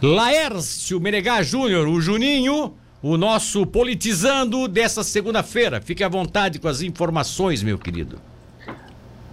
Laércio Menegá Júnior, o Juninho, o nosso politizando dessa segunda-feira. Fique à vontade com as informações, meu querido.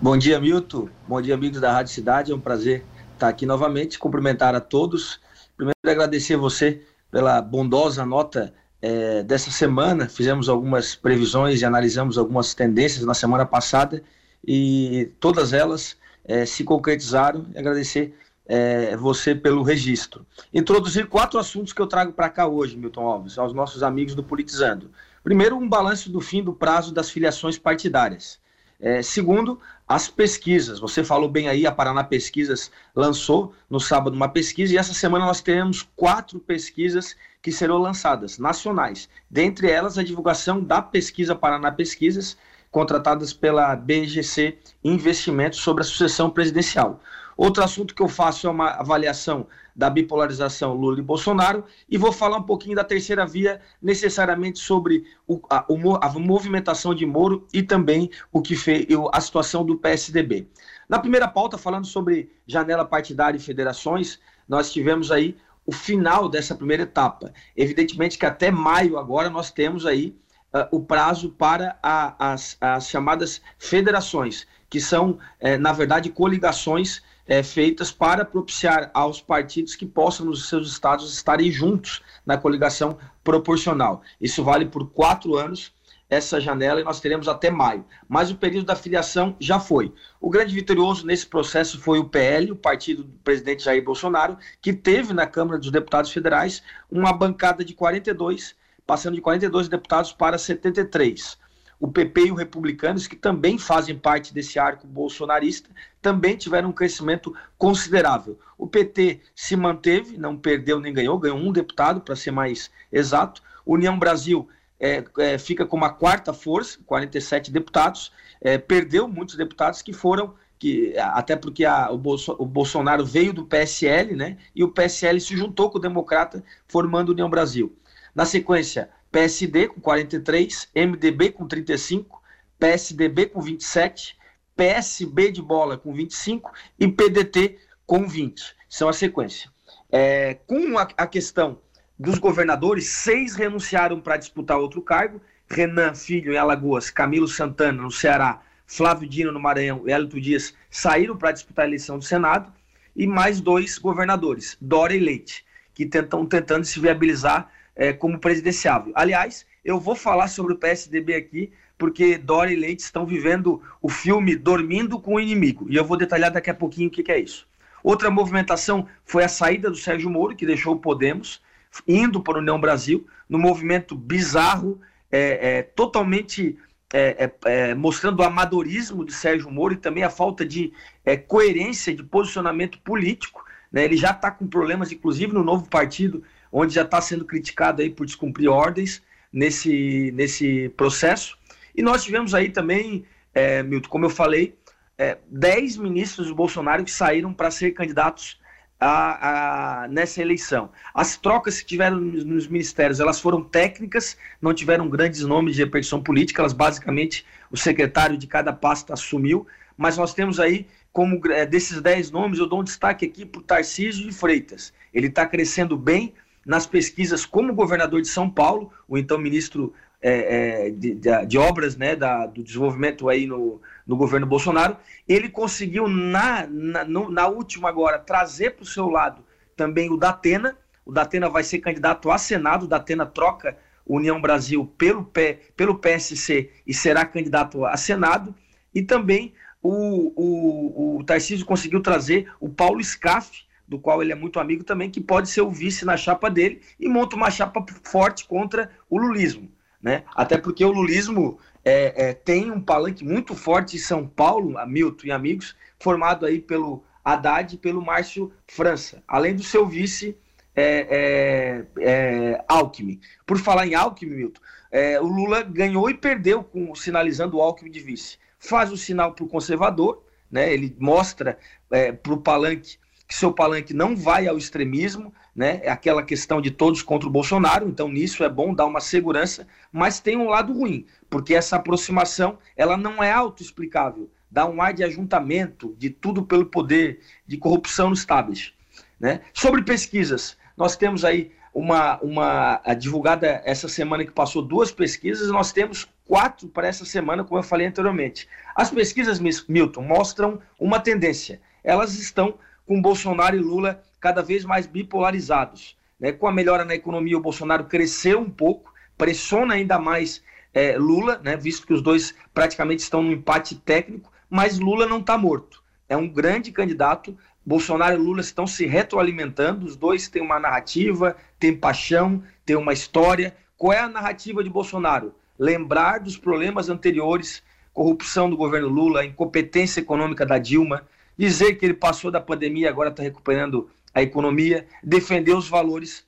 Bom dia, Milton. Bom dia, amigos da Rádio Cidade. É um prazer estar aqui novamente, cumprimentar a todos. Primeiro, agradecer você pela bondosa nota é, dessa semana. Fizemos algumas previsões e analisamos algumas tendências na semana passada e todas elas é, se concretizaram. E agradecer é, você pelo registro. Introduzir quatro assuntos que eu trago para cá hoje, Milton Alves, aos nossos amigos do Politizando. Primeiro, um balanço do fim do prazo das filiações partidárias. É, segundo, as pesquisas. Você falou bem aí, a Paraná Pesquisas lançou no sábado uma pesquisa e essa semana nós teremos quatro pesquisas que serão lançadas, nacionais. Dentre elas, a divulgação da pesquisa Paraná Pesquisas, contratadas pela BGC Investimentos sobre a sucessão presidencial. Outro assunto que eu faço é uma avaliação da bipolarização Lula e Bolsonaro e vou falar um pouquinho da terceira via, necessariamente sobre o, a, a, movimentação de Moro e também o que fez a situação do PSDB. Na primeira pauta, falando sobre janela partidária e federações, nós tivemos aí o final dessa primeira etapa. Evidentemente que até maio agora nós temos aí uh, o prazo para a, as, as chamadas federações, que são, eh, na verdade, coligações é, feitas para propiciar aos partidos que possam, nos seus estados, estarem juntos na coligação proporcional. Isso vale por quatro anos, essa janela, e nós teremos até maio. Mas o período da filiação já foi. O grande vitorioso nesse processo foi o PL, o partido do presidente Jair Bolsonaro, que teve na Câmara dos Deputados Federais uma bancada de 42, passando de 42 deputados para 73 o PP e o Republicanos, que também fazem parte desse arco bolsonarista, também tiveram um crescimento considerável. O PT se manteve, não perdeu nem ganhou, ganhou um deputado, para ser mais exato. União Brasil é, é, fica com uma quarta força, 47 deputados, é, perdeu muitos deputados que foram, que, até porque a, o, Bolso, o, Bolsonaro veio do PSL, né? E o PSL se juntou com o Democrata, formando União Brasil. Na sequência, PSD com 43, MDB com 35, PSDB com 27, PSB de bola com 25 e PDT com 20. São a sequência. É, com a, a questão dos governadores, seis renunciaram para disputar outro cargo. Renan Filho em Alagoas, Camilo Santana no Ceará, Flávio Dino no Maranhão e Hélito Dias saíram para disputar a eleição do Senado. E mais dois governadores, Dória e Leite, que estão tentando se viabilizar é, como presidenciável. Aliás, eu vou falar sobre o PSDB aqui, porque Dória e Leite estão vivendo o filme Dormindo com o Inimigo. E eu vou detalhar daqui a pouquinho o que, que é isso. Outra movimentação foi a saída do Sérgio Moro, que deixou o Podemos, indo para a União Brasil, no movimento bizarro, é, é, totalmente é, é, é mostrando o amadorismo de Sérgio Moro e também a falta de é, coerência de posicionamento político. Né? Ele já está com problemas, inclusive no novo partido, onde já está sendo criticado aí por descumprir ordens nesse, nesse processo. E nós tivemos aí também, é, Milton, como eu falei, é, 10 ministros do Bolsonaro que saíram para ser candidatos a, a, nessa eleição. As trocas que tiveram nos, ministérios, elas foram técnicas, não tiveram grandes nomes de repercussão política, elas basicamente o secretário de cada pasta assumiu, mas nós temos aí, como é, desses 10 nomes, eu dou um destaque aqui para o Tarcísio de Freitas. Ele está crescendo bem, nas pesquisas como governador de São Paulo, o então ministro é, é, de, de, de, obras né, da, do desenvolvimento aí no, no governo Bolsonaro, ele conseguiu na, na, no, na última agora trazer para o seu lado também o Datena, o Datena vai ser candidato a Senado, o Datena troca União Brasil pelo, P, pelo PSC e será candidato a Senado, e também o, o, o Tarcísio conseguiu trazer o Paulo Scaff, do qual ele é muito amigo também, que pode ser o vice na chapa dele e monta uma chapa forte contra o lulismo. Né? Até porque o lulismo é, é, tem um palanque muito forte em São Paulo, Milton e amigos, formado aí pelo Haddad e pelo Márcio França, além do seu vice é, é, é Alckmin. Por falar em Alckmin, Milton, é, o Lula ganhou e perdeu com sinalizando o Alckmin de vice. Faz o sinal para o conservador, né? ele mostra é, para o palanque que seu palanque não vai ao extremismo, né? É aquela questão de todos contra o Bolsonaro, então nisso é bom dar uma segurança, mas tem um lado ruim, porque essa aproximação, ela não é autoexplicável, dá um ar de ajuntamento, de tudo pelo poder, de corrupção no establishment, né? Sobre pesquisas, Nós temos aí uma, uma divulgada essa semana que passou duas pesquisas, nós temos quatro para essa semana, como eu falei anteriormente. As pesquisas, Milton, mostram uma tendência. Elas estão com Bolsonaro e Lula cada vez mais bipolarizados. Né? Com a melhora na economia, o Bolsonaro cresceu um pouco, pressiona ainda mais é, Lula, né? visto que os dois praticamente estão no empate técnico, mas Lula não está morto. É um grande candidato. Bolsonaro e Lula estão se retroalimentando, os dois têm uma narrativa, têm paixão, têm uma história. Qual é a narrativa de Bolsonaro? lembrar dos problemas anteriores, corrupção do governo Lula, incompetência econômica da Dilma, dizer que ele passou da pandemia, agora está recuperando a economia, defender os valores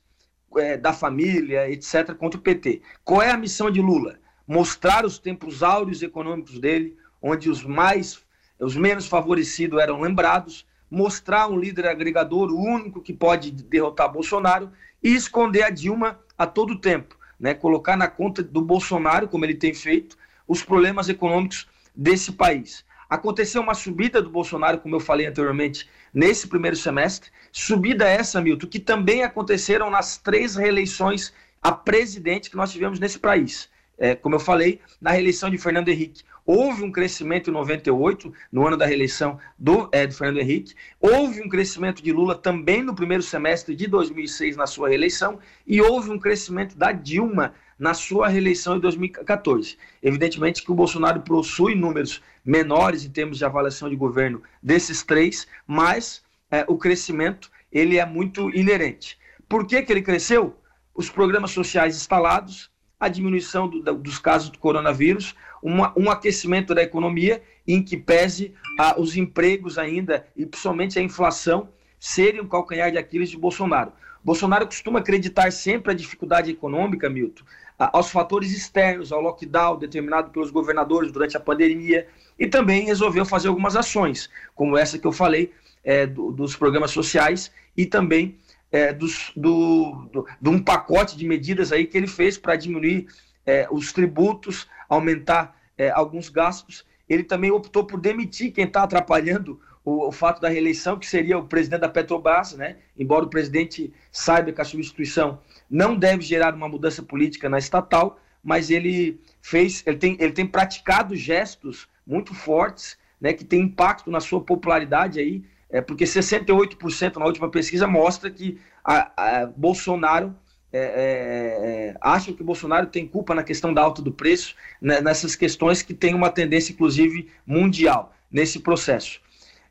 é, da família, etc., contra o PT. Qual é a missão de Lula? Mostrar os tempos áureos econômicos dele, onde os mais, os menos favorecidos eram lembrados, mostrar um líder agregador, o único que pode derrotar Bolsonaro, e esconder a Dilma a todo tempo né, colocar na conta do Bolsonaro, como ele tem feito, os problemas econômicos desse país. Aconteceu uma subida do Bolsonaro, como eu falei anteriormente, nesse primeiro semestre. Subida essa, Milton, que também aconteceram nas três reeleições a presidente que nós tivemos nesse país. É, como eu falei, na reeleição de Fernando Henrique, Houve um crescimento em 98, no ano da reeleição do, é, do Fernando Henrique. Houve um crescimento de Lula também no primeiro semestre de 2006, na sua reeleição. E houve um crescimento da Dilma na sua reeleição em 2014. Evidentemente que o Bolsonaro possui números menores em termos de avaliação de governo desses três, mas é, o crescimento ele é muito inerente. Por que, que ele cresceu? Os programas sociais instalados, a diminuição do, dos casos do coronavírus, uma, um aquecimento da economia em que pese ah, os empregos ainda e principalmente a inflação serem o calcanhar de Aquiles de Bolsonaro. Bolsonaro costuma acreditar sempre a dificuldade econômica, Milton, aos fatores externos, ao lockdown determinado pelos governadores durante a pandemia, e também resolveu fazer algumas ações, como essa que eu falei, é, do, dos programas sociais e também é, dos, do, do, de um pacote de medidas aí que ele fez para diminuir é, os tributos, aumentar é, alguns gastos. Ele também optou por demitir quem está atrapalhando o, o, fato da reeleição, que seria o presidente da Petrobras, né? embora o presidente saiba que a substituição não deve gerar uma mudança política na estatal, mas ele fez, ele tem, ele tem praticado gestos muito fortes, né, que tem impacto na sua popularidade aí, é, porque 68% na última pesquisa mostra que a, a Bolsonaro é, é, é, acham que o Bolsonaro tem culpa na questão da alta do preço, né, nessas questões que tem uma tendência, inclusive, mundial nesse processo.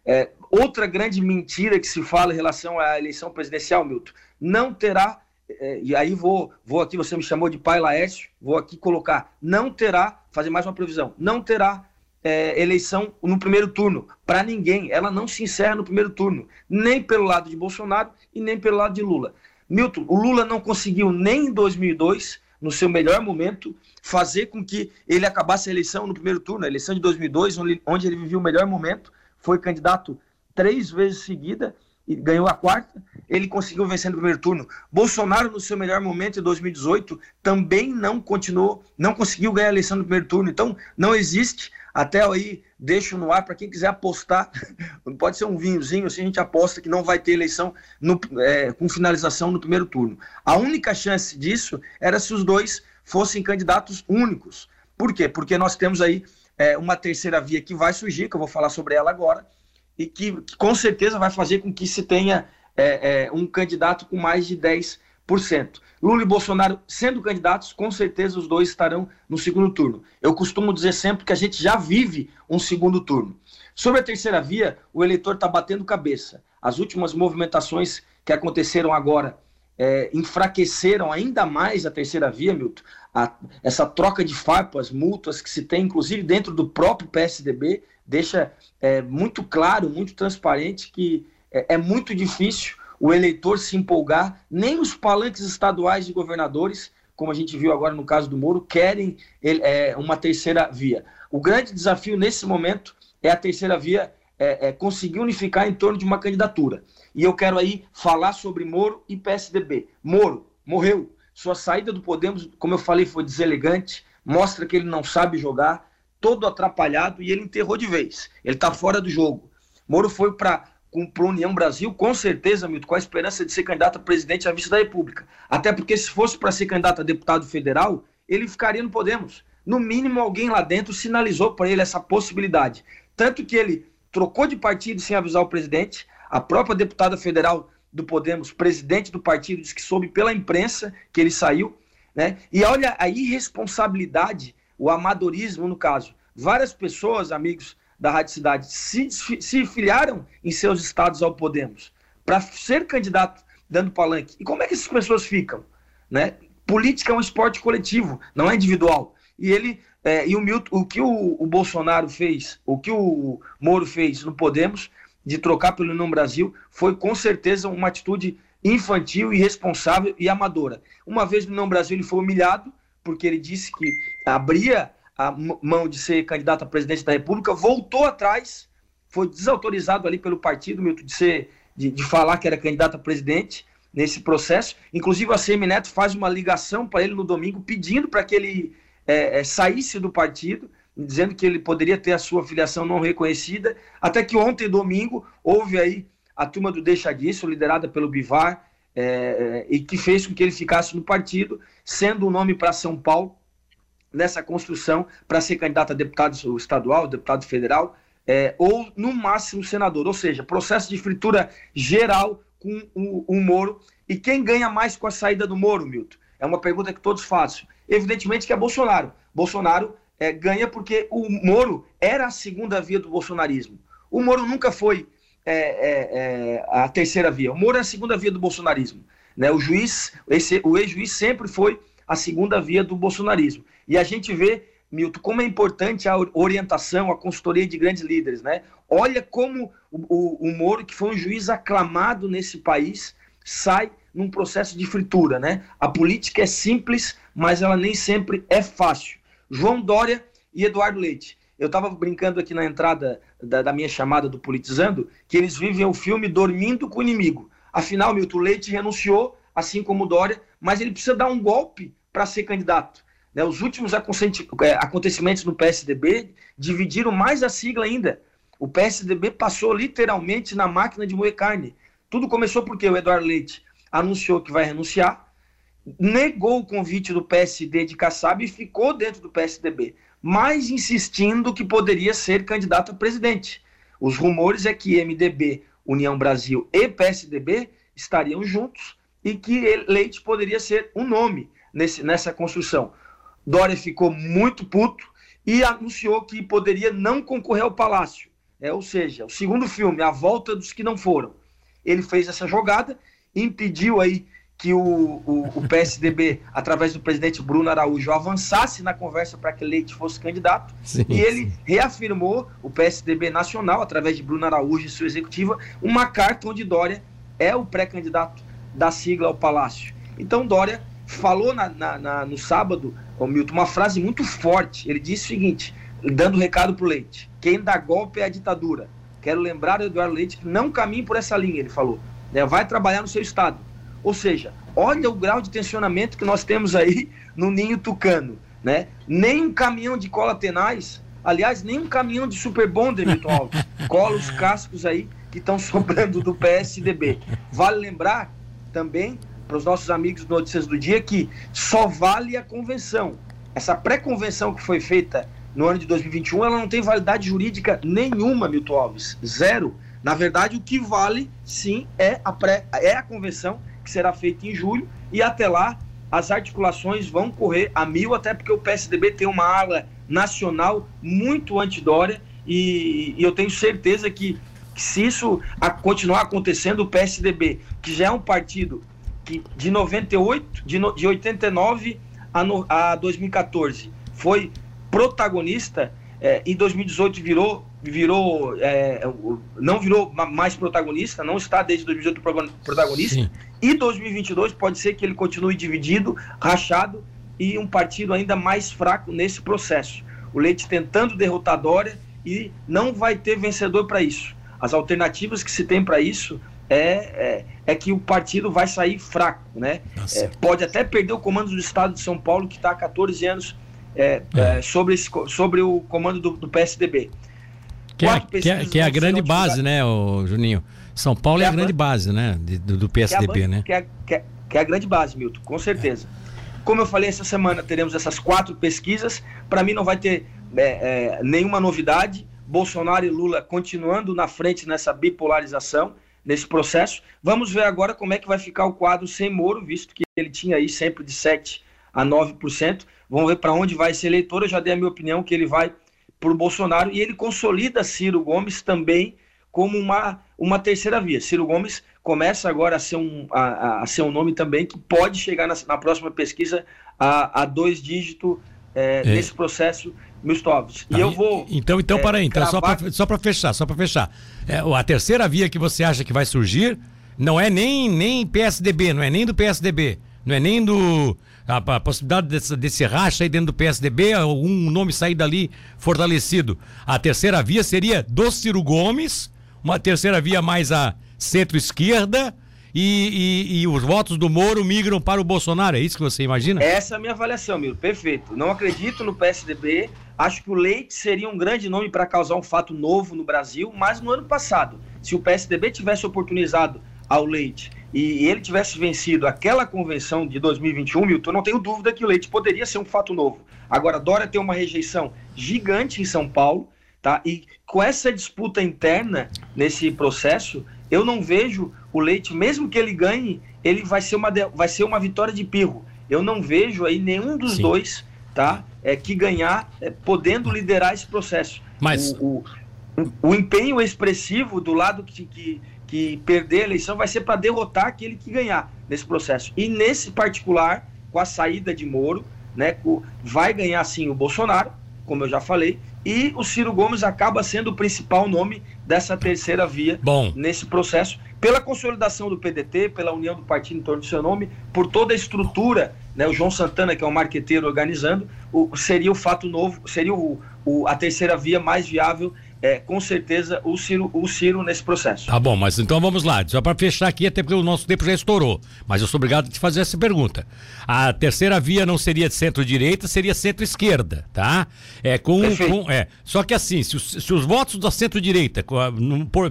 É, outra grande mentira que se fala em relação à eleição presidencial, Milton, não terá, é, e aí vou, vou aqui, você me chamou de pai Laércio, vou aqui colocar, não terá, fazer mais uma previsão, não terá é, eleição no primeiro turno, para ninguém, ela não se encerra no primeiro turno, nem pelo lado de Bolsonaro e nem pelo lado de Lula. Milton, o Lula não conseguiu nem em 2002, no seu melhor momento, fazer com que ele acabasse a eleição no primeiro turno, a eleição de 2002, onde ele viveu o melhor momento, foi candidato três vezes seguida e ganhou a quarta, ele conseguiu vencer no primeiro turno. Bolsonaro, no seu melhor momento, em 2018, também não continuou, não conseguiu ganhar a eleição no primeiro turno. Então, não existe até aí, deixo no ar para quem quiser apostar. Pode ser um vinhozinho, assim a gente aposta que não vai ter eleição no, é, com finalização no primeiro turno. A única chance disso era se os dois fossem candidatos únicos. Por quê? Porque nós temos aí é, uma terceira via que vai surgir, que eu vou falar sobre ela agora, e que, que com certeza vai fazer com que se tenha é, é um candidato com mais de 10%. Lula e Bolsonaro sendo candidatos, com certeza os dois estarão no segundo turno. Eu costumo dizer sempre que a gente já vive um segundo turno. Sobre a terceira via, o eleitor está batendo cabeça. As últimas movimentações que aconteceram agora é, enfraqueceram ainda mais a terceira via, Milton. A, essa troca de farpas, multas que se tem, inclusive dentro do próprio PSDB, deixa é, muito claro, muito transparente que é, é muito difícil o eleitor se empolgar, nem os palanques estaduais de governadores, como a gente viu agora no caso do Moro, querem é, uma terceira via. O grande desafio nesse momento é a terceira via é, é conseguir unificar em torno de uma candidatura. E eu quero aí falar sobre Moro e PSDB. Moro morreu. Sua saída do Podemos, como eu falei, foi deselegante, mostra que ele não sabe jogar, todo atrapalhado e ele enterrou de vez. Ele está fora do jogo. Moro foi para para a União Brasil, com certeza, Milton, com a esperança de ser candidato a presidente à vista da República. Até porque se fosse para ser candidato a deputado federal, ele ficaria no Podemos. No mínimo, alguém lá dentro sinalizou para ele essa possibilidade. Tanto que ele trocou de partido sem avisar o presidente. A própria deputada federal do Podemos, presidente do partido, disse que soube pela imprensa que ele saiu. Né? E olha a irresponsabilidade, o amadorismo no caso. Várias pessoas, amigos da Rádio Cidade, se, se filiaram em seus estados ao Podemos para ser candidato dando palanque. E como é que essas pessoas ficam? Né? Política é um esporte coletivo, não é individual. E ele é, e o Milton, o que o, o, Bolsonaro fez, o que o Moro fez no Podemos, de trocar pelo União Brasil, foi com certeza uma atitude infantil, irresponsável e amadora. Uma vez no União Brasil ele foi humilhado, porque ele disse que abria a mão de ser candidato a presidente da República, voltou atrás, foi desautorizado ali pelo partido, Milton, de, ser, de, de falar que era candidato a presidente nesse processo. Inclusive a CM Neto faz uma ligação para ele no domingo, pedindo para que ele é, é, saísse do partido, dizendo que ele poderia ter a sua filiação não reconhecida, até que ontem, domingo, houve aí a turma do Deixa Disso, liderada pelo Bivar, é, é, e que fez com que ele ficasse no partido, sendo o nome para São Paulo, nessa construção, para ser candidato a deputado estadual, deputado federal, é, ou no máximo senador. Ou seja, processo de fritura geral com o, o Moro. E quem ganha mais com a saída do Moro, Milton? É uma pergunta que todos fazem. Evidentemente que é Bolsonaro. Bolsonaro é, ganha porque o Moro era a segunda via do bolsonarismo. O Moro nunca foi é, é, é a terceira via. O Moro é a segunda via do bolsonarismo. Né? O juiz, esse, o ex-juiz sempre foi a segunda via do bolsonarismo. E a gente vê, Milton, como é importante a orientação, a consultoria de grandes líderes. Né? Olha como o, o, o Moro, que foi um juiz aclamado nesse país, sai num processo de fritura, né? A política é simples, mas ela nem sempre é fácil. João Dória e Eduardo Leite. Eu estava brincando aqui na entrada da, da, minha chamada do Politizando que eles vivem o filme Dormindo com o Inimigo. Afinal, Milton Leite renunciou, assim como Dória, mas ele precisa dar um golpe para ser candidato. Né? Os últimos é, acontecimentos no PSDB dividiram mais a sigla ainda. O PSDB passou literalmente na máquina de moer carne. Tudo começou porque o Eduardo Leite anunciou que vai renunciar, negou o convite do PSD de Kassab e ficou dentro do PSDB, mas insistindo que poderia ser candidato a presidente. Os rumores é que MDB, União Brasil e PSDB estariam juntos e que Leite poderia ser um nome nesse, nessa construção. Dória ficou muito puto e anunciou que poderia não concorrer ao Palácio. É, ou seja, o segundo filme, A Volta dos que Não Foram. Ele fez essa jogada impediu aí que o, o, o, PSDB, através do presidente Bruno Araújo, avançasse na conversa para que Leite fosse candidato. Sim, e ele sim. reafirmou, o PSDB nacional, através de Bruno Araújo e sua executiva, uma carta onde Dória é o pré-candidato da sigla ao Palácio. Então Dória falou na, na, na, no sábado, o Milton, uma frase muito forte. Ele disse o seguinte, dando recado para o Leite: quem dá golpe é a ditadura. Quero lembrar, Eduardo Leite, que não caminhe por essa linha, ele falou né, vai trabalhar no seu estado. Ou seja, olha o grau de tensionamento que nós temos aí no ninho tucano. Né? Nem um caminhão de cola tenaz, aliás, nem um caminhão de super bonder, Milton Alves, cola os cascos aí que estão sobrando do PSDB. Vale lembrar também para os nossos amigos do Notícias do Dia que só vale a convenção. Essa pré-convenção que foi feita no ano de 2021, ela não tem validade jurídica nenhuma, Milton Alves. Zero. Na verdade, o que vale, sim, é a, pré, é a convenção que será feita em julho e até lá as articulações vão correr a mil, até porque o PSDB tem uma ala nacional muito antidória e, e eu tenho certeza que, que se isso a, continuar acontecendo, o PSDB, que já é um partido que de 98, de, no, de 89 a, no, a 2014 foi protagonista, é, em 2018 virou virou é, não virou mais protagonista, não está desde 2018 protagonista. Sim. E 2022 pode ser que ele continue dividido, rachado e um partido ainda mais fraco nesse processo. O Leite tentando derrotar Dória e não vai ter vencedor para isso. As alternativas que se tem para isso é, é, é, que o partido vai sair fraco, né? É, pode até perder o comando do Estado de São Paulo, que está há 14 anos é, é. sobre, esse, sobre o comando do, do PSDB Que é, que é, que é a grande base, né, o Juninho? São Paulo é, é a grande base, né, do, do PSDB, que é a, né? Que é, que, é, é a grande base, Milton, com certeza. Como eu falei, essa semana teremos essas quatro pesquisas. Para mim não vai ter é, é, nenhuma novidade. Bolsonaro e Lula continuando na frente nessa bipolarização, nesse processo. Vamos ver agora como é que vai ficar o quadro sem Moro, visto que ele tinha aí sempre de 7 a 9%. Vamos ver para onde vai esse eleitor. Eu já dei a minha opinião que ele vai para o Bolsonaro e ele consolida Ciro Gomes também como uma, uma terceira via. Ciro Gomes começa agora a ser um, a, a ser um nome também que pode chegar na, na próxima pesquisa a, a dois dígitos é, é. nesse processo Milstovs. Tá, e eu vou. Então, então, é, para aí. Então, cravar... só para fechar, só para fechar. É, a terceira via que você acha que vai surgir não é nem, nem PSDB, não é nem do PSDB, não é nem do. A, a possibilidade desse, desse racha aí dentro do PSDB, algum nome sair dali fortalecido. A terceira via seria do Ciro Gomes, uma terceira via mais a centro-esquerda e, e, e, os votos do Moro migram para o Bolsonaro. É isso que você imagina? Essa é a minha avaliação, Miro. Perfeito. Não acredito no PSDB. Acho que o Leite seria um grande nome para causar um fato novo no Brasil, mas no ano passado, se o PSDB tivesse oportunizado ao Leite e ele tivesse vencido aquela convenção de 2021, Milton, não tenho dúvida que o Leite poderia ser um fato novo. Agora, Dória tem uma rejeição gigante em São Paulo, tá? E com essa disputa interna nesse processo, eu não vejo o Leite, mesmo que ele ganhe, ele vai ser uma, vai ser uma vitória de pirro. Eu não vejo aí nenhum dos Sim. dois tá, é, que ganhar é, podendo liderar esse processo. Mas... O, o, o empenho expressivo do lado que, que, que perder a eleição vai ser para derrotar aquele que ganhar nesse processo. E nesse particular, com a saída de Moro, né, vai ganhar sim o Bolsonaro, como eu já falei, e o Ciro Gomes acaba sendo o principal nome dessa terceira via Bom. nesse processo, pela consolidação do PDT, pela união do partido em torno do seu nome, por toda a estrutura, né, o João Santana, que é um marqueteiro organizando, o, seria o fato novo, seria o, o, a terceira via mais viável é, com certeza o Ciro, o Ciro nesse processo. Tá bom, mas então vamos lá, só para fechar aqui, até porque o nosso tempo já estourou, mas eu sou obrigado a te fazer essa pergunta. A terceira via não seria de centro-direita, seria centro-esquerda, tá? É, com, com, é, só que assim, se os, se os votos da centro-direita,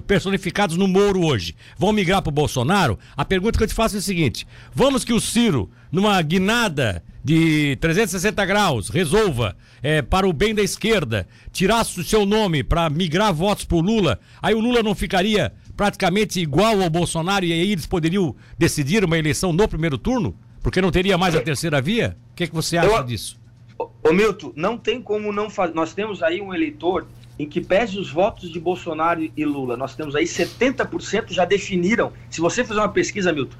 personificados no Moro hoje, vão migrar para o Bolsonaro, a pergunta que eu te faço é a seguinte: vamos que o Ciro, numa guinada de 360 graus, resolva é, para o bem da esquerda, tirasse o seu nome para migrar votos para o Lula, aí o Lula não ficaria praticamente igual ao Bolsonaro e aí eles poderiam decidir uma eleição no primeiro turno? Porque não teria mais a terceira via? O que, é que você acha Eu, disso? Ô Milton, não tem como não fazer. Nós temos aí um eleitor em que pese os votos de Bolsonaro e Lula. Nós temos aí 70% já definiram. Se você fizer uma pesquisa, Milton,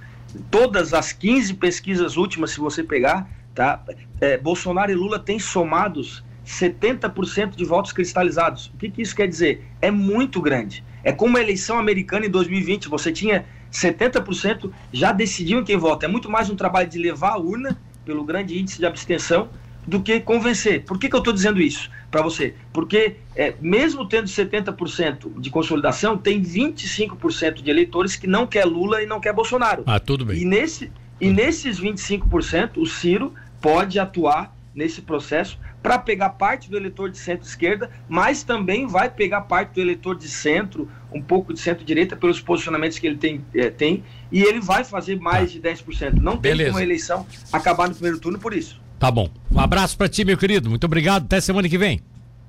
todas as 15 pesquisas últimas, se você pegar, Tá? É, Bolsonaro e Lula têm somados 70% de votos cristalizados. O que, que isso quer dizer? É muito grande. É como a eleição americana em 2020, você tinha 70% já decidiam quem vota. É muito mais um trabalho de levar a urna, pelo grande índice de abstenção, do que convencer. Por que, que eu estou dizendo isso para você? Porque, é, mesmo tendo 70% de consolidação, tem 25% de eleitores que não quer Lula e não quer Bolsonaro. Ah, tudo bem. E, nesse, e nesses 25%, o Ciro pode atuar nesse processo para pegar parte do eleitor de centro-esquerda, mas também vai pegar parte do eleitor de centro, um pouco de centro-direita, pelos posicionamentos que ele tem, é, tem e ele vai fazer mais tá. de 10%. Não tem Beleza. como a eleição acabar no primeiro turno por isso. Tá bom. Um abraço para ti, meu querido. Muito obrigado. Até semana que vem.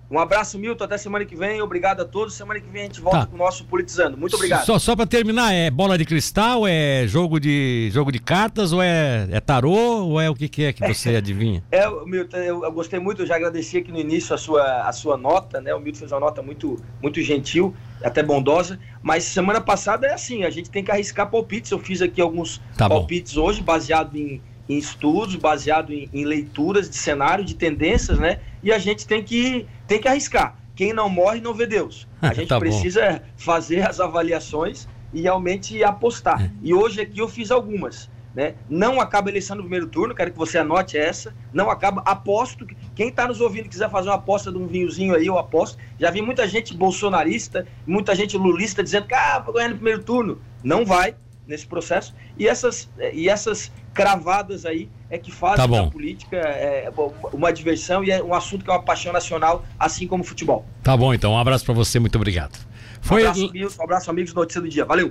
Um abraço, Milton. Até semana que vem. Obrigado a todos. Semana que vem a gente volta tá. com o nosso Politizando. Muito obrigado. Só, só para terminar, é bola de cristal, é jogo de jogo de cartas, ou é, é tarô, ou é o que, que é que você adivinha? É, Milton, eu, eu, gostei muito, eu já agradeci aqui no início a sua, a sua nota, né? O Milton fez uma nota muito, muito gentil, até bondosa. Mas semana passada é assim, a gente tem que arriscar palpites. Eu fiz aqui alguns tá palpites hoje, baseado em em estudos, baseado em, em, leituras de cenário, de tendências, né? E a gente tem que, tem que arriscar. Quem não morre não vê Deus. A gente tá precisa fazer as avaliações e realmente apostar. É. E hoje aqui eu fiz algumas. Né? Não acaba a eleição no primeiro turno, quero que você anote essa. Não acaba, aposto. Quem está nos ouvindo quiser fazer uma aposta de um vinhozinho aí, eu aposto. Já vi muita gente bolsonarista, muita gente lulista dizendo que ah, vou ganhar no primeiro turno. Não vai nesse processo. E essas, e essas cravadas aí é que fazem Tá da política é, uma diversão e é um assunto que é uma paixão nacional, assim como o futebol. Tá bom, então. Um abraço pra você, muito obrigado. Um Foi. abraço, amigos, um abraço, amigos do Notícia do Dia. Valeu!